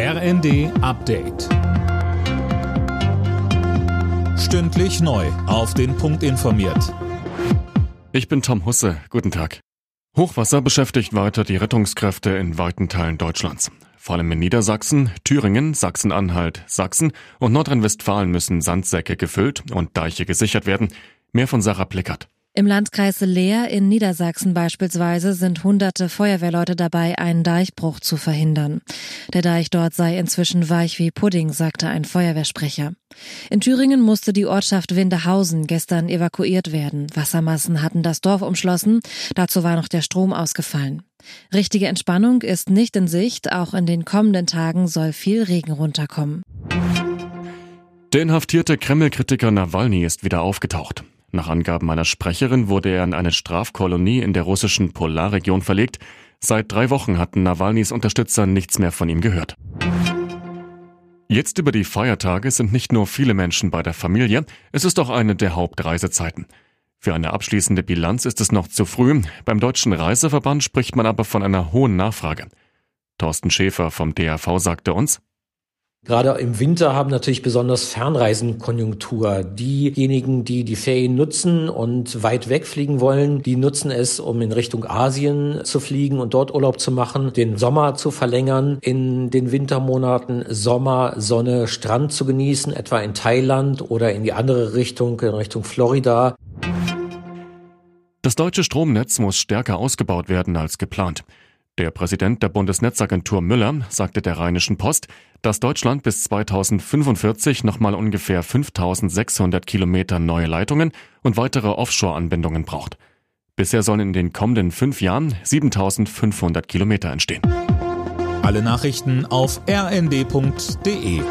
RND Update. Stündlich neu. Auf den Punkt informiert. Ich bin Tom Husse. Guten Tag. Hochwasser beschäftigt weiter die Rettungskräfte in weiten Teilen Deutschlands. Vor allem in Niedersachsen, Thüringen, Sachsen-Anhalt, Sachsen und Nordrhein-Westfalen müssen Sandsäcke gefüllt und Deiche gesichert werden. Mehr von Sarah Plickert. Im Landkreis Leer in Niedersachsen beispielsweise sind hunderte Feuerwehrleute dabei, einen Deichbruch zu verhindern. Der Deich dort sei inzwischen weich wie Pudding, sagte ein Feuerwehrsprecher. In Thüringen musste die Ortschaft Windehausen gestern evakuiert werden. Wassermassen hatten das Dorf umschlossen. Dazu war noch der Strom ausgefallen. Richtige Entspannung ist nicht in Sicht. Auch in den kommenden Tagen soll viel Regen runterkommen. Der inhaftierte Kreml-Kritiker Nawalny ist wieder aufgetaucht. Nach Angaben einer Sprecherin wurde er in eine Strafkolonie in der russischen Polarregion verlegt. Seit drei Wochen hatten Nawalnys Unterstützer nichts mehr von ihm gehört. Jetzt über die Feiertage sind nicht nur viele Menschen bei der Familie, es ist auch eine der Hauptreisezeiten. Für eine abschließende Bilanz ist es noch zu früh. Beim Deutschen Reiseverband spricht man aber von einer hohen Nachfrage. Thorsten Schäfer vom DRV sagte uns, Gerade im Winter haben natürlich besonders Fernreisen Konjunktur. Diejenigen, die die Ferien nutzen und weit wegfliegen wollen, die nutzen es, um in Richtung Asien zu fliegen und dort Urlaub zu machen, den Sommer zu verlängern, in den Wintermonaten Sommer, Sonne, Strand zu genießen, etwa in Thailand oder in die andere Richtung, in Richtung Florida. Das deutsche Stromnetz muss stärker ausgebaut werden als geplant. Der Präsident der Bundesnetzagentur Müller sagte der Rheinischen Post, dass Deutschland bis 2045 nochmal ungefähr 5600 Kilometer neue Leitungen und weitere Offshore-Anbindungen braucht. Bisher sollen in den kommenden fünf Jahren 7500 Kilometer entstehen. Alle Nachrichten auf rnd.de